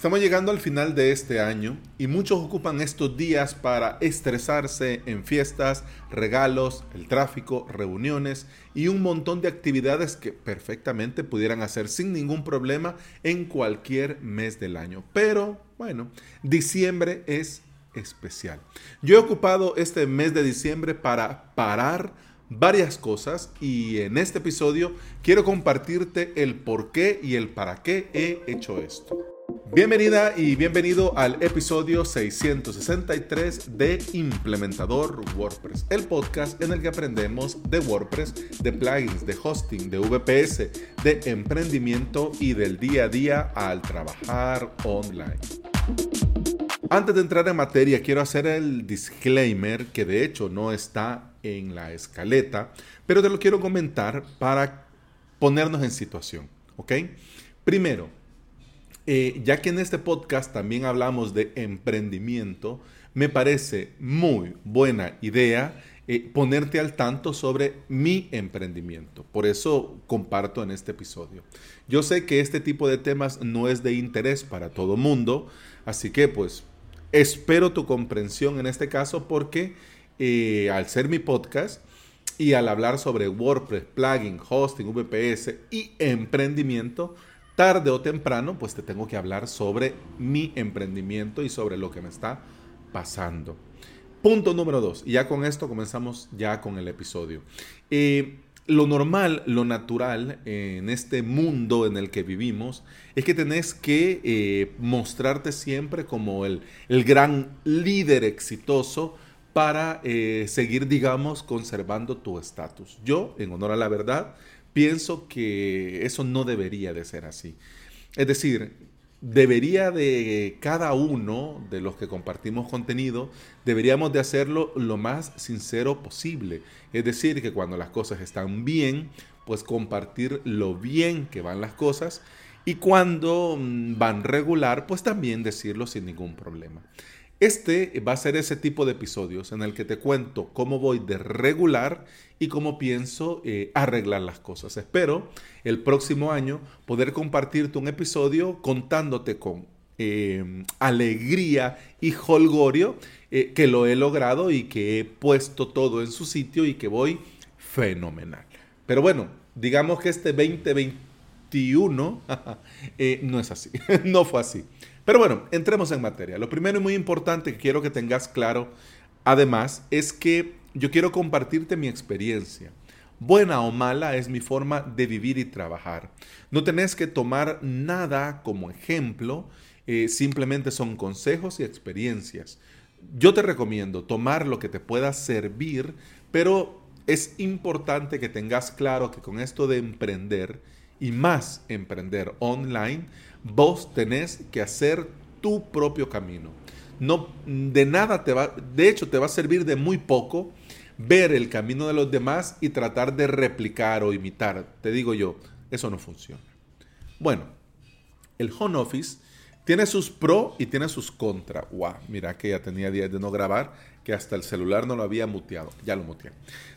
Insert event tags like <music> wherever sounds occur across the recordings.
Estamos llegando al final de este año y muchos ocupan estos días para estresarse en fiestas, regalos, el tráfico, reuniones y un montón de actividades que perfectamente pudieran hacer sin ningún problema en cualquier mes del año. Pero bueno, diciembre es especial. Yo he ocupado este mes de diciembre para parar varias cosas y en este episodio quiero compartirte el por qué y el para qué he hecho esto. Bienvenida y bienvenido al episodio 663 de Implementador WordPress, el podcast en el que aprendemos de WordPress, de plugins, de hosting, de VPS, de emprendimiento y del día a día al trabajar online. Antes de entrar en materia, quiero hacer el disclaimer que de hecho no está en la escaleta, pero te lo quiero comentar para ponernos en situación, ¿ok? Primero, eh, ya que en este podcast también hablamos de emprendimiento, me parece muy buena idea eh, ponerte al tanto sobre mi emprendimiento. Por eso comparto en este episodio. Yo sé que este tipo de temas no es de interés para todo mundo, así que pues espero tu comprensión en este caso porque eh, al ser mi podcast y al hablar sobre WordPress, plugin, hosting, VPS y emprendimiento, tarde o temprano, pues te tengo que hablar sobre mi emprendimiento y sobre lo que me está pasando. Punto número dos. Y ya con esto comenzamos ya con el episodio. Eh, lo normal, lo natural en este mundo en el que vivimos es que tenés que eh, mostrarte siempre como el, el, gran líder exitoso para eh, seguir, digamos, conservando tu estatus. Yo, en honor a la verdad, pienso que eso no debería de ser así. Es decir, debería de cada uno de los que compartimos contenido, deberíamos de hacerlo lo más sincero posible. Es decir, que cuando las cosas están bien, pues compartir lo bien que van las cosas y cuando mm, van regular, pues también decirlo sin ningún problema. Este va a ser ese tipo de episodios en el que te cuento cómo voy de regular y cómo pienso eh, arreglar las cosas. Espero el próximo año poder compartirte un episodio contándote con eh, alegría y holgorio eh, que lo he logrado y que he puesto todo en su sitio y que voy fenomenal. Pero bueno, digamos que este 2021 <laughs> no es así, <laughs> no fue así. Pero bueno, entremos en materia. Lo primero y muy importante que quiero que tengas claro, además, es que yo quiero compartirte mi experiencia. Buena o mala es mi forma de vivir y trabajar. No tenés que tomar nada como ejemplo, eh, simplemente son consejos y experiencias. Yo te recomiendo tomar lo que te pueda servir, pero es importante que tengas claro que con esto de emprender y más emprender online, vos tenés que hacer tu propio camino. No, de nada te va, de hecho te va a servir de muy poco ver el camino de los demás y tratar de replicar o imitar. Te digo yo, eso no funciona. Bueno, el home office tiene sus pros y tiene sus contras. Wow, mira que ya tenía días de no grabar, que hasta el celular no lo había muteado. Ya lo muteé.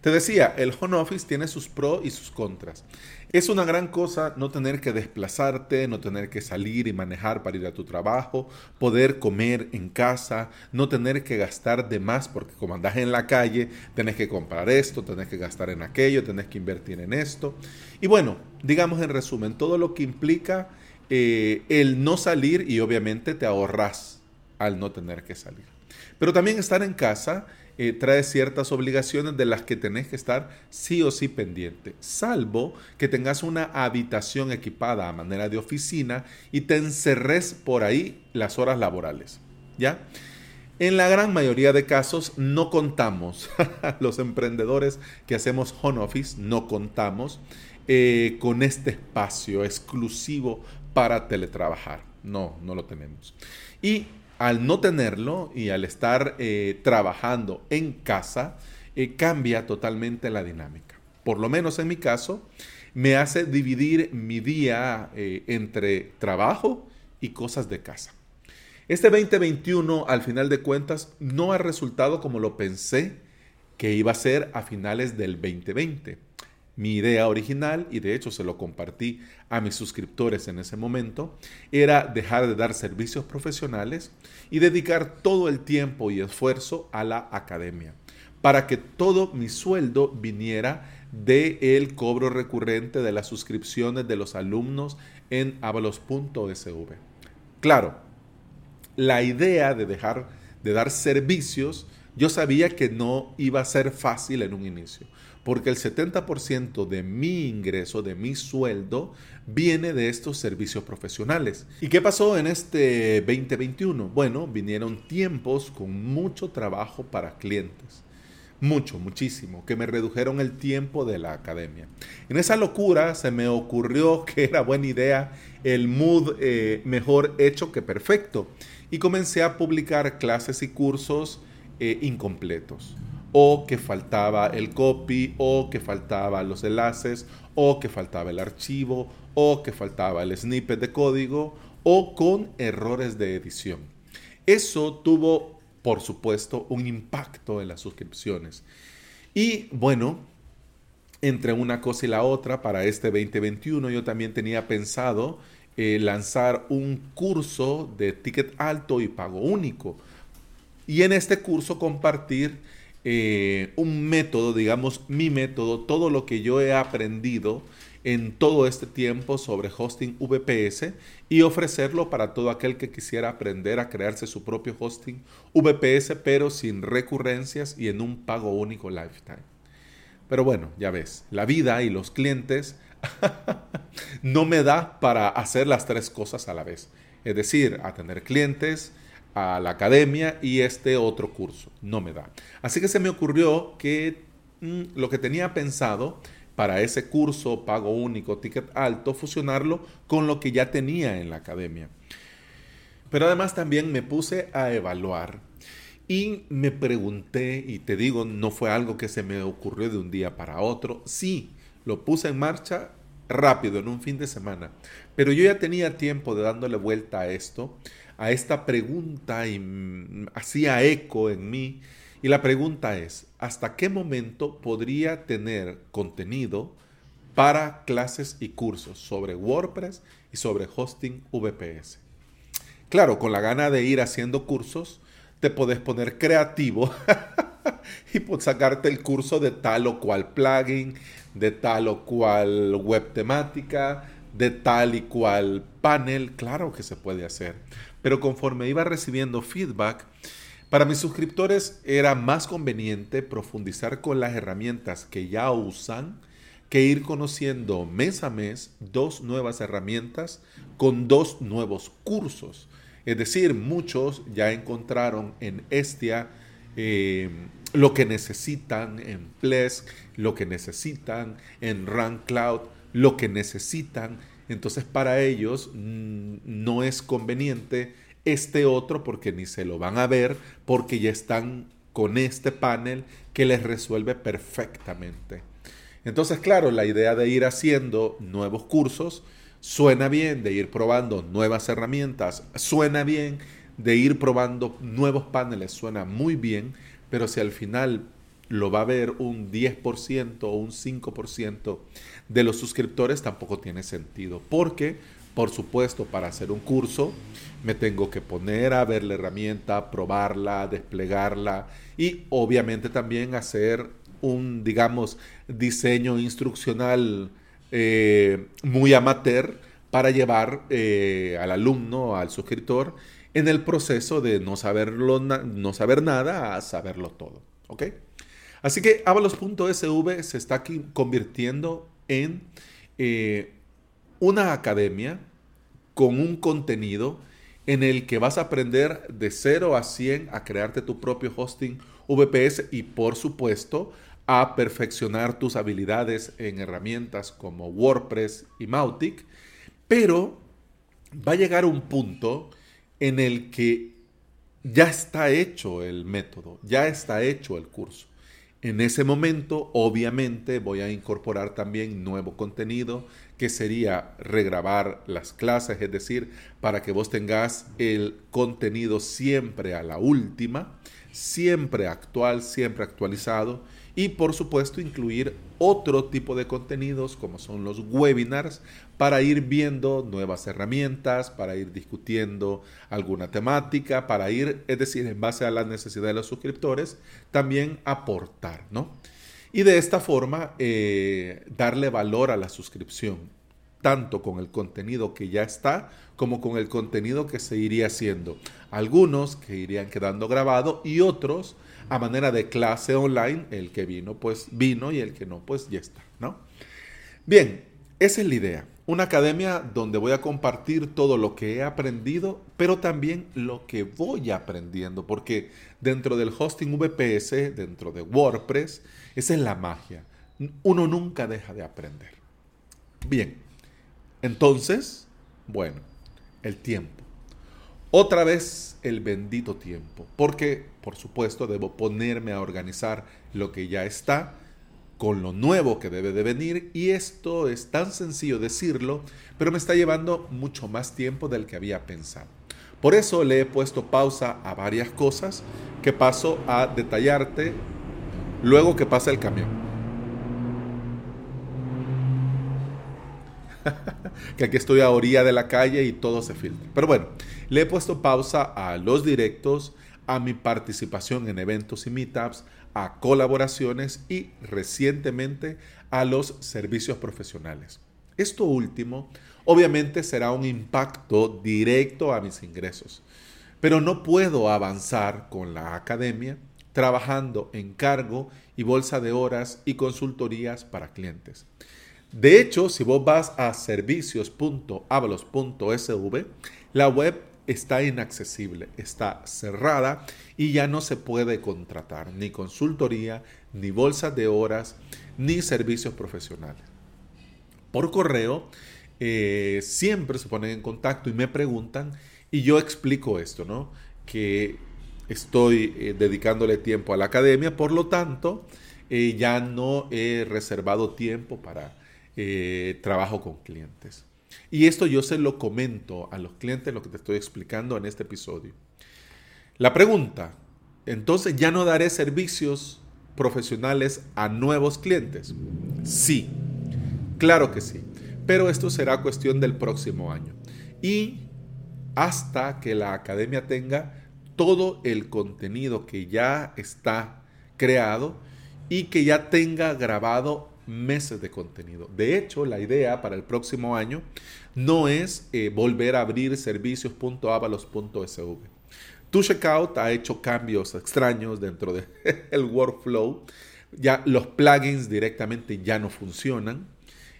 Te decía, el home office tiene sus pros y sus contras. Es una gran cosa no tener que desplazarte, no tener que salir y manejar para ir a tu trabajo, poder comer en casa, no tener que gastar de más porque como andas en la calle, tenés que comprar esto, tenés que gastar en aquello, tenés que invertir en esto. Y bueno, digamos en resumen, todo lo que implica eh, el no salir y obviamente te ahorras al no tener que salir. Pero también estar en casa eh, trae ciertas obligaciones de las que tenés que estar sí o sí pendiente, salvo que tengas una habitación equipada a manera de oficina y te encerres por ahí las horas laborales. ¿Ya? En la gran mayoría de casos no contamos, <laughs> los emprendedores que hacemos home office no contamos eh, con este espacio exclusivo para teletrabajar. No, no lo tenemos. Y al no tenerlo y al estar eh, trabajando en casa, eh, cambia totalmente la dinámica. Por lo menos en mi caso, me hace dividir mi día eh, entre trabajo y cosas de casa. Este 2021, al final de cuentas, no ha resultado como lo pensé que iba a ser a finales del 2020. Mi idea original, y de hecho se lo compartí a mis suscriptores en ese momento, era dejar de dar servicios profesionales y dedicar todo el tiempo y esfuerzo a la academia, para que todo mi sueldo viniera de el cobro recurrente de las suscripciones de los alumnos en avalos.sv. Claro, la idea de dejar de dar servicios, yo sabía que no iba a ser fácil en un inicio porque el 70% de mi ingreso, de mi sueldo, viene de estos servicios profesionales. ¿Y qué pasó en este 2021? Bueno, vinieron tiempos con mucho trabajo para clientes. Mucho, muchísimo, que me redujeron el tiempo de la academia. En esa locura se me ocurrió <laughs> que era buena idea el mood eh, mejor hecho que perfecto. Y comencé a publicar clases y cursos eh, incompletos o que faltaba el copy, o que faltaba los enlaces, o que faltaba el archivo, o que faltaba el snippet de código, o con errores de edición. Eso tuvo, por supuesto, un impacto en las suscripciones. Y bueno, entre una cosa y la otra, para este 2021 yo también tenía pensado eh, lanzar un curso de ticket alto y pago único. Y en este curso compartir eh, un método, digamos mi método, todo lo que yo he aprendido en todo este tiempo sobre hosting VPS y ofrecerlo para todo aquel que quisiera aprender a crearse su propio hosting VPS, pero sin recurrencias y en un pago único lifetime. Pero bueno, ya ves, la vida y los clientes <laughs> no me da para hacer las tres cosas a la vez. Es decir, atender clientes, a la academia y este otro curso. No me da. Así que se me ocurrió que mm, lo que tenía pensado para ese curso pago único, ticket alto, fusionarlo con lo que ya tenía en la academia. Pero además también me puse a evaluar y me pregunté, y te digo, no fue algo que se me ocurrió de un día para otro, sí, lo puse en marcha rápido, en un fin de semana, pero yo ya tenía tiempo de dándole vuelta a esto, a esta pregunta y hacía eco en mí. Y la pregunta es, ¿hasta qué momento podría tener contenido para clases y cursos sobre WordPress y sobre hosting VPS? Claro, con la gana de ir haciendo cursos, te puedes poner creativo <laughs> y pues sacarte el curso de tal o cual plugin, de tal o cual web temática, de tal y cual panel. Claro que se puede hacer pero conforme iba recibiendo feedback, para mis suscriptores era más conveniente profundizar con las herramientas que ya usan que ir conociendo mes a mes dos nuevas herramientas con dos nuevos cursos. Es decir, muchos ya encontraron en Estia eh, lo que necesitan en Plesk, lo que necesitan en Run Cloud, lo que necesitan entonces para ellos mm, no es conveniente este otro porque ni se lo van a ver porque ya están con este panel que les resuelve perfectamente. Entonces, claro, la idea de ir haciendo nuevos cursos suena bien, de ir probando nuevas herramientas, suena bien, de ir probando nuevos paneles, suena muy bien, pero si al final lo va a ver un 10% o un 5% de los suscriptores, tampoco tiene sentido. Porque, por supuesto, para hacer un curso, me tengo que poner a ver la herramienta, probarla, desplegarla y obviamente también hacer un, digamos, diseño instruccional eh, muy amateur para llevar eh, al alumno, al suscriptor, en el proceso de no, saberlo, no saber nada a saberlo todo. ¿Ok? Así que avalos.sv se está convirtiendo en eh, una academia con un contenido en el que vas a aprender de 0 a 100 a crearte tu propio hosting VPS y por supuesto a perfeccionar tus habilidades en herramientas como WordPress y Mautic, pero va a llegar un punto en el que ya está hecho el método, ya está hecho el curso. En ese momento, obviamente, voy a incorporar también nuevo contenido, que sería regrabar las clases, es decir, para que vos tengas el contenido siempre a la última, siempre actual, siempre actualizado, y por supuesto incluir otro tipo de contenidos como son los webinars para ir viendo nuevas herramientas, para ir discutiendo alguna temática, para ir, es decir, en base a las necesidades de los suscriptores, también aportar, ¿no? Y de esta forma eh, darle valor a la suscripción, tanto con el contenido que ya está como con el contenido que se iría haciendo. Algunos que irían quedando grabado y otros a manera de clase online. El que vino, pues vino y el que no, pues ya está, ¿no? Bien, esa es la idea. Una academia donde voy a compartir todo lo que he aprendido, pero también lo que voy aprendiendo, porque dentro del hosting VPS, dentro de WordPress, esa es la magia. Uno nunca deja de aprender. Bien, entonces, bueno, el tiempo. Otra vez el bendito tiempo, porque por supuesto debo ponerme a organizar lo que ya está con lo nuevo que debe de venir y esto es tan sencillo decirlo, pero me está llevando mucho más tiempo del que había pensado. Por eso le he puesto pausa a varias cosas que paso a detallarte luego que pasa el camión. <laughs> que aquí estoy a orilla de la calle y todo se filtra. Pero bueno, le he puesto pausa a los directos, a mi participación en eventos y meetups, a colaboraciones y recientemente a los servicios profesionales. Esto último obviamente será un impacto directo a mis ingresos, pero no puedo avanzar con la academia trabajando en cargo y bolsa de horas y consultorías para clientes. De hecho, si vos vas a servicios.avalos.sv, la web está inaccesible, está cerrada y ya no se puede contratar ni consultoría, ni bolsas de horas, ni servicios profesionales. Por correo, eh, siempre se ponen en contacto y me preguntan y yo explico esto, ¿no? Que estoy eh, dedicándole tiempo a la academia, por lo tanto, eh, ya no he reservado tiempo para eh, trabajo con clientes. Y esto yo se lo comento a los clientes, lo que te estoy explicando en este episodio. La pregunta, entonces ya no daré servicios profesionales a nuevos clientes. Sí, claro que sí, pero esto será cuestión del próximo año. Y hasta que la academia tenga todo el contenido que ya está creado y que ya tenga grabado meses de contenido. De hecho, la idea para el próximo año no es eh, volver a abrir servicios.avalos.sv. Tu Checkout ha hecho cambios extraños dentro del <laughs> el workflow. Ya los plugins directamente ya no funcionan.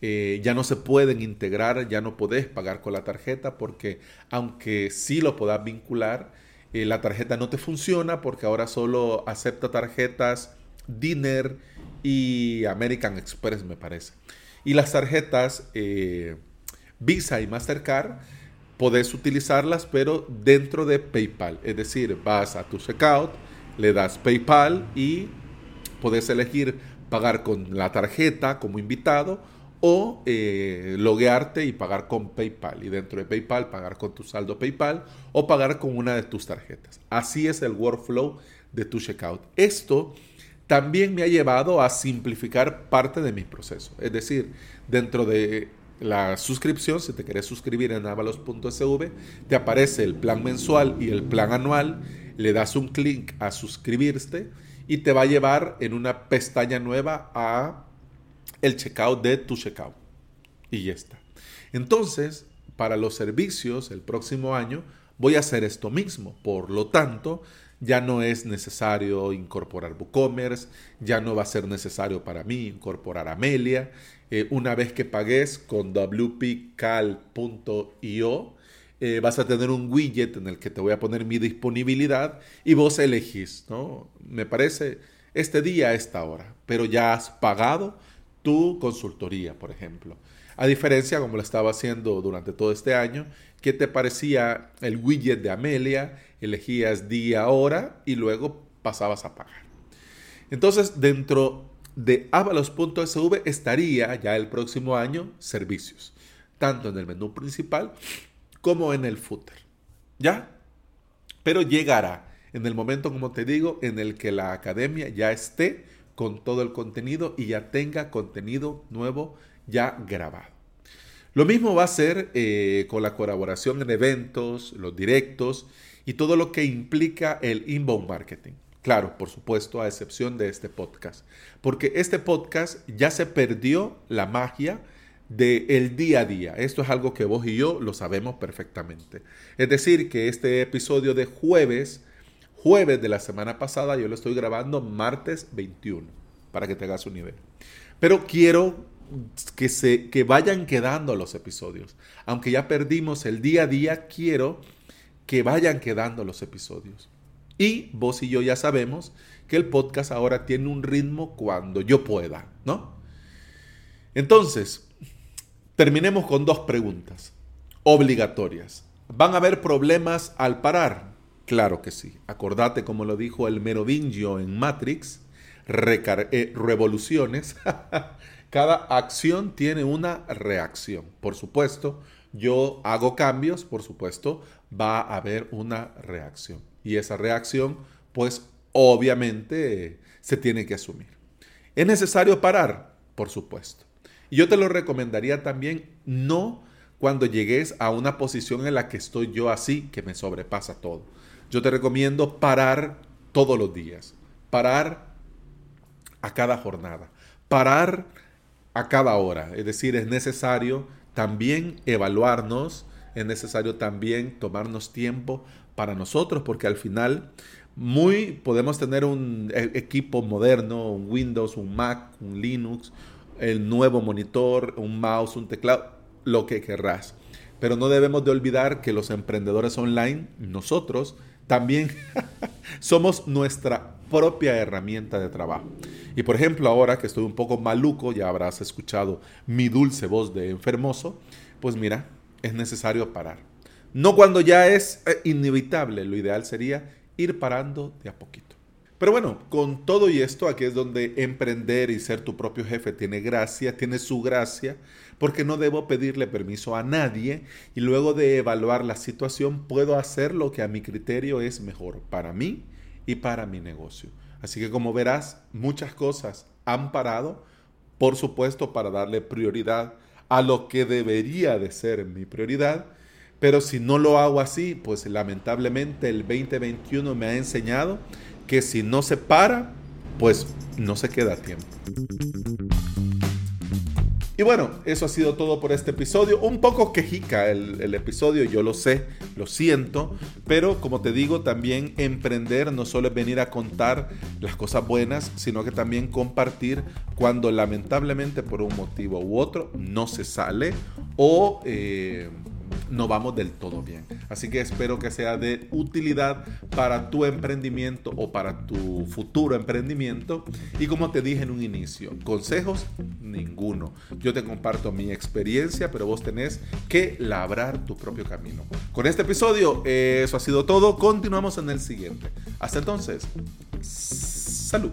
Eh, ya no se pueden integrar, ya no podés pagar con la tarjeta porque aunque sí lo puedas vincular, eh, la tarjeta no te funciona porque ahora solo acepta tarjetas Dinner y American Express, me parece. Y las tarjetas eh, Visa y Mastercard, podés utilizarlas, pero dentro de PayPal. Es decir, vas a tu checkout, le das PayPal y podés elegir pagar con la tarjeta como invitado o eh, loguearte y pagar con PayPal. Y dentro de PayPal pagar con tu saldo PayPal o pagar con una de tus tarjetas. Así es el workflow de tu checkout. Esto también me ha llevado a simplificar parte de mi proceso. Es decir, dentro de la suscripción, si te quieres suscribir en avalos.sv, te aparece el plan mensual y el plan anual, le das un clic a suscribirte y te va a llevar en una pestaña nueva a el checkout de tu checkout. Y ya está. Entonces, para los servicios el próximo año voy a hacer esto mismo. Por lo tanto, ya no es necesario incorporar WooCommerce, ya no va a ser necesario para mí incorporar Amelia. Eh, una vez que pagues con wpcal.io, eh, vas a tener un widget en el que te voy a poner mi disponibilidad y vos elegís, ¿no? Me parece este día esta hora, pero ya has pagado tu consultoría, por ejemplo. A diferencia, como lo estaba haciendo durante todo este año, ¿qué te parecía el widget de Amelia? elegías día, hora y luego pasabas a pagar. Entonces, dentro de avalos.sv estaría ya el próximo año servicios, tanto en el menú principal como en el footer. ¿Ya? Pero llegará en el momento, como te digo, en el que la academia ya esté con todo el contenido y ya tenga contenido nuevo ya grabado. Lo mismo va a ser eh, con la colaboración en eventos, los directos y todo lo que implica el inbound marketing. Claro, por supuesto, a excepción de este podcast. Porque este podcast ya se perdió la magia del día a día. Esto es algo que vos y yo lo sabemos perfectamente. Es decir, que este episodio de jueves, jueves de la semana pasada, yo lo estoy grabando martes 21, para que te hagas un nivel. Pero quiero que, se, que vayan quedando los episodios. Aunque ya perdimos el día a día, quiero que vayan quedando los episodios. Y vos y yo ya sabemos que el podcast ahora tiene un ritmo cuando yo pueda, ¿no? Entonces, terminemos con dos preguntas obligatorias. ¿Van a haber problemas al parar? Claro que sí. Acordate como lo dijo el merovingio en Matrix, eh, revoluciones <laughs> Cada acción tiene una reacción. Por supuesto, yo hago cambios, por supuesto, va a haber una reacción. Y esa reacción, pues obviamente se tiene que asumir. ¿Es necesario parar? Por supuesto. Y yo te lo recomendaría también no cuando llegues a una posición en la que estoy yo así, que me sobrepasa todo. Yo te recomiendo parar todos los días, parar a cada jornada, parar a cada hora. Es decir, es necesario también evaluarnos, es necesario también tomarnos tiempo para nosotros, porque al final muy podemos tener un e, equipo moderno, un Windows, un Mac, un Linux, el nuevo monitor, un mouse, un teclado, lo que querrás. Pero no debemos de olvidar que los emprendedores online, nosotros, también <laughs> somos nuestra propia herramienta de trabajo. Y por ejemplo, ahora que estoy un poco maluco, ya habrás escuchado mi dulce voz de enfermoso, pues mira, es necesario parar. No cuando ya es eh, inevitable, lo ideal sería ir parando de a poquito. Pero bueno, con todo y esto, aquí es donde emprender y ser tu propio jefe tiene gracia, tiene su gracia, porque no debo pedirle permiso a nadie y luego de evaluar la situación puedo hacer lo que a mi criterio es mejor para mí y para mi negocio. Así que como verás, muchas cosas han parado, por supuesto, para darle prioridad a lo que debería de ser mi prioridad. Pero si no lo hago así, pues lamentablemente el 2021 me ha enseñado que si no se para, pues no se queda tiempo. Y bueno, eso ha sido todo por este episodio. Un poco quejica el, episodio, yo lo sé, lo siento, pero como te digo, también emprender no solo es venir a contar las cosas buenas, sino que también compartir cuando lamentablemente por un motivo u otro no se sale o... Eh, no vamos del todo bien. Así que espero que sea de utilidad para tu emprendimiento o para tu futuro emprendimiento. Y como te dije en un inicio, consejos ninguno. Yo te comparto mi experiencia, pero vos tenés que labrar tu propio camino. Con este episodio, eso ha sido todo. Continuamos en el siguiente. Hasta entonces, salud.